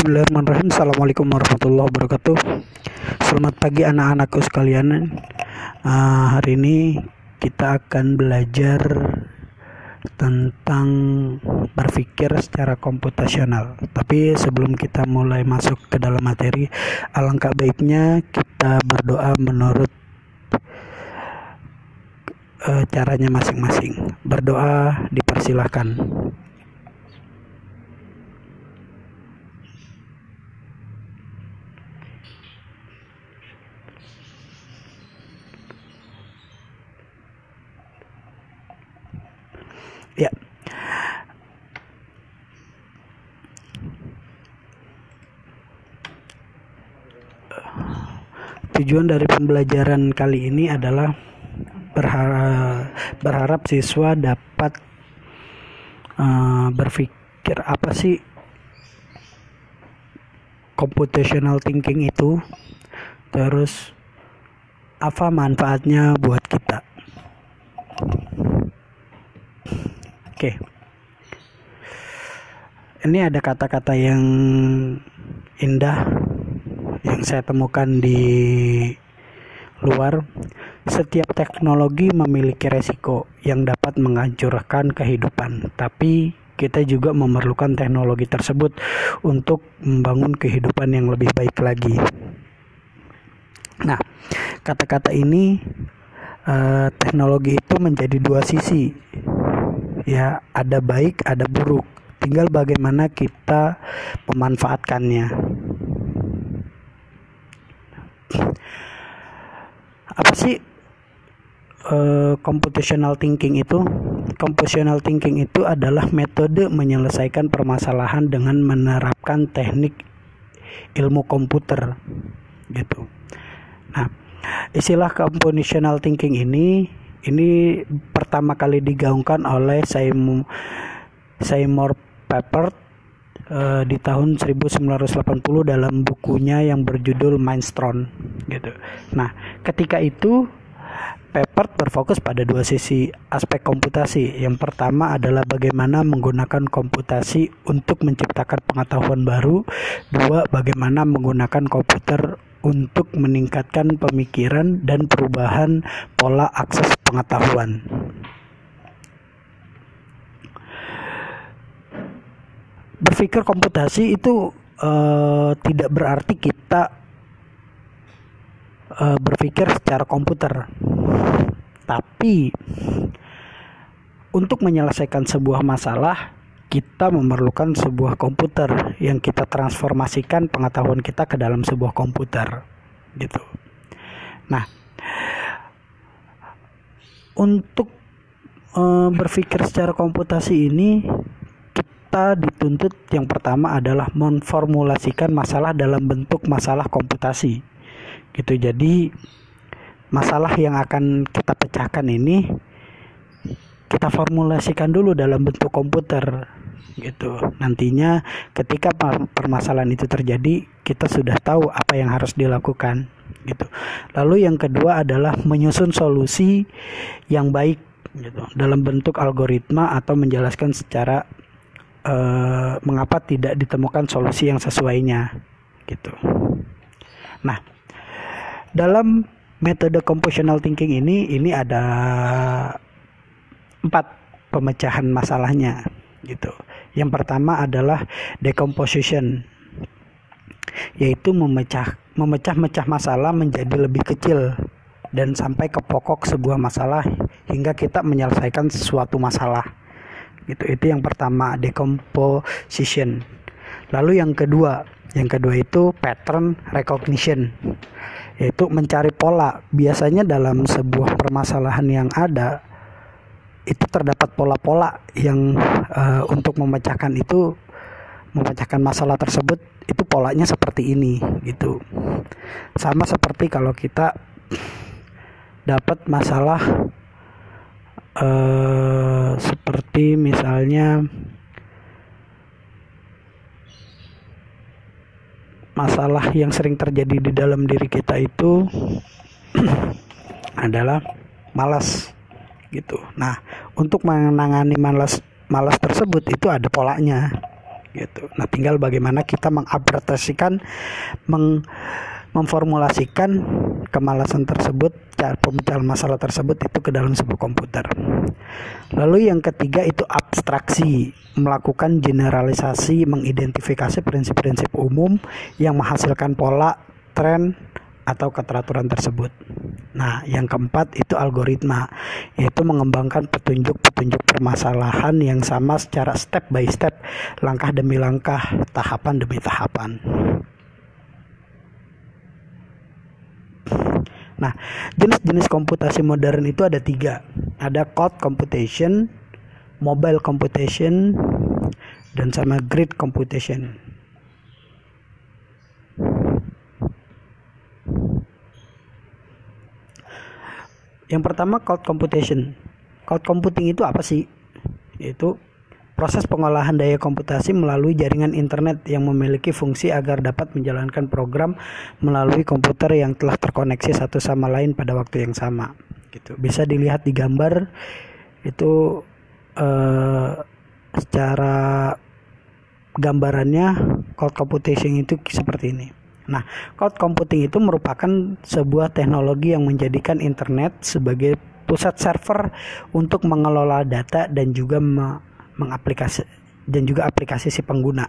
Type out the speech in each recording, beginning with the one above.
Bismillahirrahmanirrahim. Assalamualaikum warahmatullahi wabarakatuh. Selamat pagi anak-anakku sekalian. Uh, Hari ini kita akan belajar tentang berpikir secara komputasional. Tapi sebelum kita mulai masuk ke dalam materi Alangkah baiknya kita berdoa menurut uh, caranya masing-masing. Berdoa dipersilahkan Ya. Tujuan dari pembelajaran kali ini adalah berharap, berharap siswa dapat uh, berpikir apa sih computational thinking itu, terus apa manfaatnya buat kita. Oke. Ini ada kata-kata yang indah yang saya temukan di luar. Setiap teknologi memiliki resiko yang dapat menghancurkan kehidupan, tapi kita juga memerlukan teknologi tersebut untuk membangun kehidupan yang lebih baik lagi. Nah, kata-kata ini eh, teknologi itu menjadi dua sisi ya ada baik ada buruk tinggal bagaimana kita memanfaatkannya apa sih uh, computational thinking itu? Computational thinking itu adalah metode menyelesaikan permasalahan dengan menerapkan teknik ilmu komputer gitu. Nah istilah computational thinking ini ini pertama kali digaungkan oleh Seymour, Seymour Papert uh, di tahun 1980 dalam bukunya yang berjudul Mindstone gitu. Nah, ketika itu Papert berfokus pada dua sisi aspek komputasi. Yang pertama adalah bagaimana menggunakan komputasi untuk menciptakan pengetahuan baru. Dua, bagaimana menggunakan komputer untuk meningkatkan pemikiran dan perubahan pola akses pengetahuan. Berpikir komputasi itu uh, tidak berarti kita uh, berpikir secara komputer, tapi untuk menyelesaikan sebuah masalah kita memerlukan sebuah komputer yang kita transformasikan pengetahuan kita ke dalam sebuah komputer gitu. Nah, untuk e, berpikir secara komputasi ini kita dituntut yang pertama adalah memformulasikan masalah dalam bentuk masalah komputasi. Gitu. Jadi masalah yang akan kita pecahkan ini kita formulasikan dulu dalam bentuk komputer gitu. Nantinya ketika permasalahan itu terjadi, kita sudah tahu apa yang harus dilakukan gitu. Lalu yang kedua adalah menyusun solusi yang baik gitu dalam bentuk algoritma atau menjelaskan secara uh, mengapa tidak ditemukan solusi yang sesuainya gitu. Nah, dalam metode compositional thinking ini ini ada empat pemecahan masalahnya gitu. Yang pertama adalah decomposition yaitu memecah memecah-mecah masalah menjadi lebih kecil dan sampai ke pokok sebuah masalah hingga kita menyelesaikan sesuatu masalah. Gitu. Itu yang pertama decomposition. Lalu yang kedua, yang kedua itu pattern recognition yaitu mencari pola. Biasanya dalam sebuah permasalahan yang ada itu terdapat pola-pola yang uh, untuk memecahkan itu memecahkan masalah tersebut itu polanya seperti ini gitu sama seperti kalau kita dapat masalah uh, seperti misalnya masalah yang sering terjadi di dalam diri kita itu adalah malas gitu. Nah, untuk menangani malas malas tersebut itu ada polanya gitu. Nah, tinggal bagaimana kita mengadaptasikan meng memformulasikan kemalasan tersebut, pemecahan masalah tersebut itu ke dalam sebuah komputer. Lalu yang ketiga itu abstraksi, melakukan generalisasi, mengidentifikasi prinsip-prinsip umum yang menghasilkan pola, tren, atau keteraturan tersebut. Nah, yang keempat itu algoritma, yaitu mengembangkan petunjuk-petunjuk permasalahan yang sama secara step by step, langkah demi langkah, tahapan demi tahapan. Nah, jenis-jenis komputasi modern itu ada tiga. Ada cloud computation, mobile computation, dan sama grid computation. Yang pertama cloud computation. Cloud computing itu apa sih? Itu proses pengolahan daya komputasi melalui jaringan internet yang memiliki fungsi agar dapat menjalankan program melalui komputer yang telah terkoneksi satu sama lain pada waktu yang sama gitu. Bisa dilihat di gambar itu uh, secara gambarannya cloud computation itu seperti ini. Nah, cloud computing itu merupakan sebuah teknologi yang menjadikan internet sebagai pusat server untuk mengelola data dan juga mengaplikasi dan juga aplikasi si pengguna.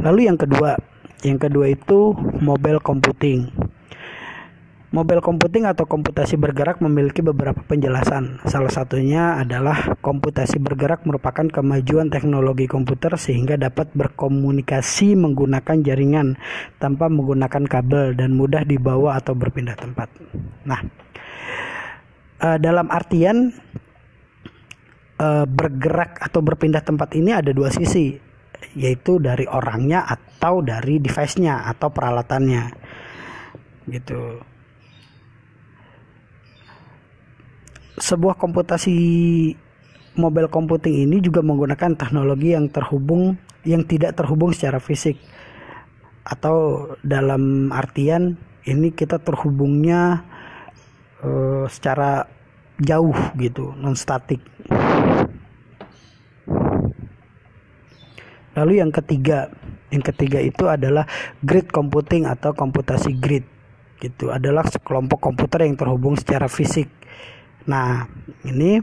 Lalu yang kedua, yang kedua itu mobile computing. Mobile computing atau komputasi bergerak memiliki beberapa penjelasan. Salah satunya adalah komputasi bergerak merupakan kemajuan teknologi komputer sehingga dapat berkomunikasi menggunakan jaringan tanpa menggunakan kabel dan mudah dibawa atau berpindah tempat. Nah, uh, dalam artian uh, bergerak atau berpindah tempat ini ada dua sisi yaitu dari orangnya atau dari device-nya atau peralatannya. Gitu. Sebuah komputasi mobile computing ini juga menggunakan teknologi yang terhubung yang tidak terhubung secara fisik. Atau dalam artian ini kita terhubungnya uh, secara jauh gitu non statik lalu yang ketiga yang ketiga itu adalah grid computing atau komputasi grid gitu. Adalah sekelompok komputer yang terhubung secara fisik. Nah ini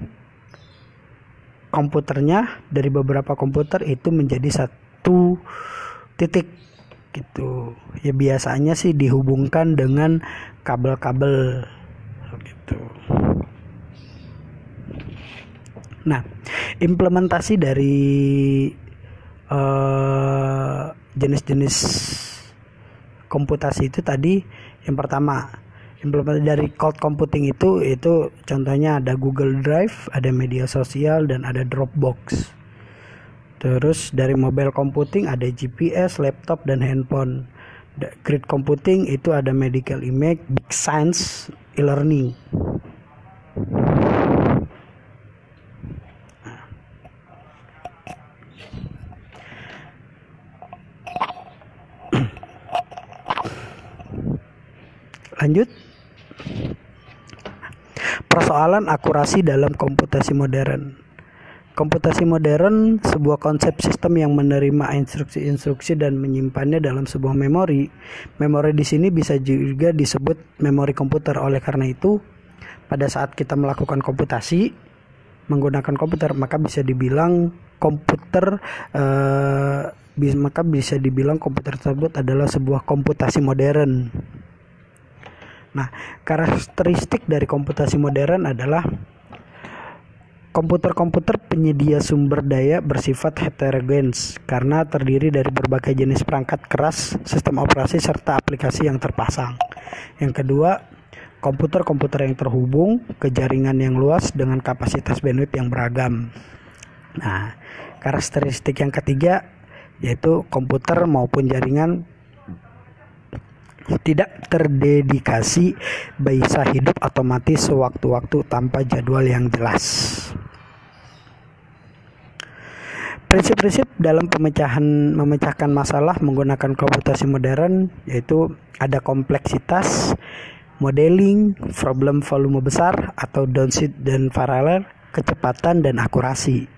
komputernya dari beberapa komputer itu menjadi satu titik gitu. Ya biasanya sih dihubungkan dengan kabel-kabel gitu. Nah, implementasi dari eh, jenis-jenis komputasi itu tadi yang pertama implementasi dari cloud computing itu itu contohnya ada Google Drive, ada media sosial dan ada Dropbox. Terus dari mobile computing ada GPS, laptop dan handphone. Grid computing itu ada medical image, big science, e-learning. Lanjut. Persoalan akurasi dalam komputasi modern. Komputasi modern sebuah konsep sistem yang menerima instruksi-instruksi dan menyimpannya dalam sebuah memori. Memori di sini bisa juga disebut memori komputer. Oleh karena itu, pada saat kita melakukan komputasi menggunakan komputer, maka bisa dibilang komputer eh, maka bisa dibilang komputer tersebut adalah sebuah komputasi modern. Nah, karakteristik dari komputasi modern adalah Komputer-komputer penyedia sumber daya bersifat heterogenes karena terdiri dari berbagai jenis perangkat keras, sistem operasi, serta aplikasi yang terpasang. Yang kedua, komputer-komputer yang terhubung ke jaringan yang luas dengan kapasitas bandwidth yang beragam. Nah, karakteristik yang ketiga yaitu komputer maupun jaringan tidak terdedikasi bisa hidup otomatis sewaktu-waktu tanpa jadwal yang jelas. Prinsip-prinsip dalam pemecahan memecahkan masalah menggunakan komputasi modern yaitu ada kompleksitas, modeling, problem volume besar atau downshift dan paralel, kecepatan dan akurasi.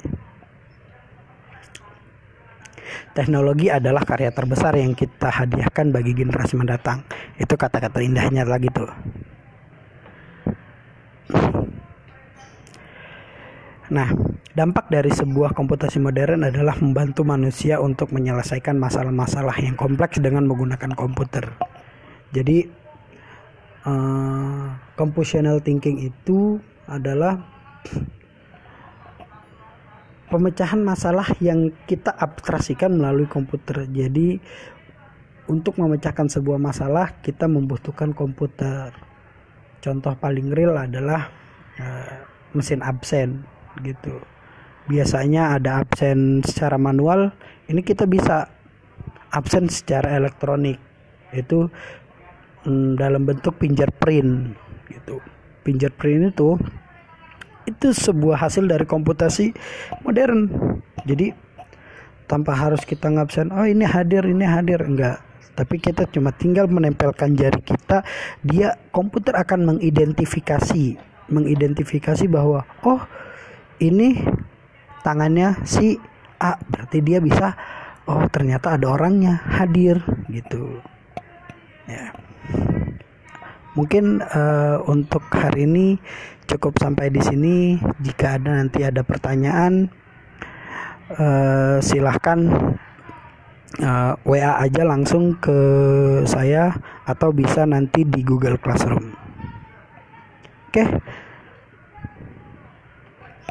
Teknologi adalah karya terbesar yang kita hadiahkan bagi generasi mendatang. Itu kata-kata indahnya lagi tuh. Nah, dampak dari sebuah komputasi modern adalah membantu manusia untuk menyelesaikan masalah-masalah yang kompleks dengan menggunakan komputer. Jadi, uh, computational thinking itu adalah pemecahan masalah yang kita abstraksikan melalui komputer. Jadi untuk memecahkan sebuah masalah kita membutuhkan komputer. Contoh paling real adalah uh, mesin absen gitu. Biasanya ada absen secara manual, ini kita bisa absen secara elektronik. Itu mm, dalam bentuk fingerprint gitu. Fingerprint itu itu sebuah hasil dari komputasi modern. Jadi tanpa harus kita ngabsen oh ini hadir ini hadir. Enggak. Tapi kita cuma tinggal menempelkan jari kita dia komputer akan mengidentifikasi mengidentifikasi bahwa oh ini tangannya si A. Berarti dia bisa oh ternyata ada orangnya hadir. Gitu. Ya mungkin uh, untuk hari ini cukup sampai di sini. Jika ada nanti ada pertanyaan, uh, silahkan uh, eh, WA aja langsung ke saya atau bisa nanti di Google Classroom. Oke. Okay.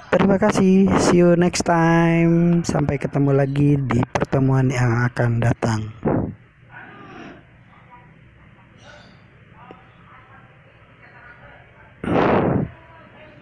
Terima kasih. See you next time. Sampai ketemu lagi di pertemuan yang akan datang.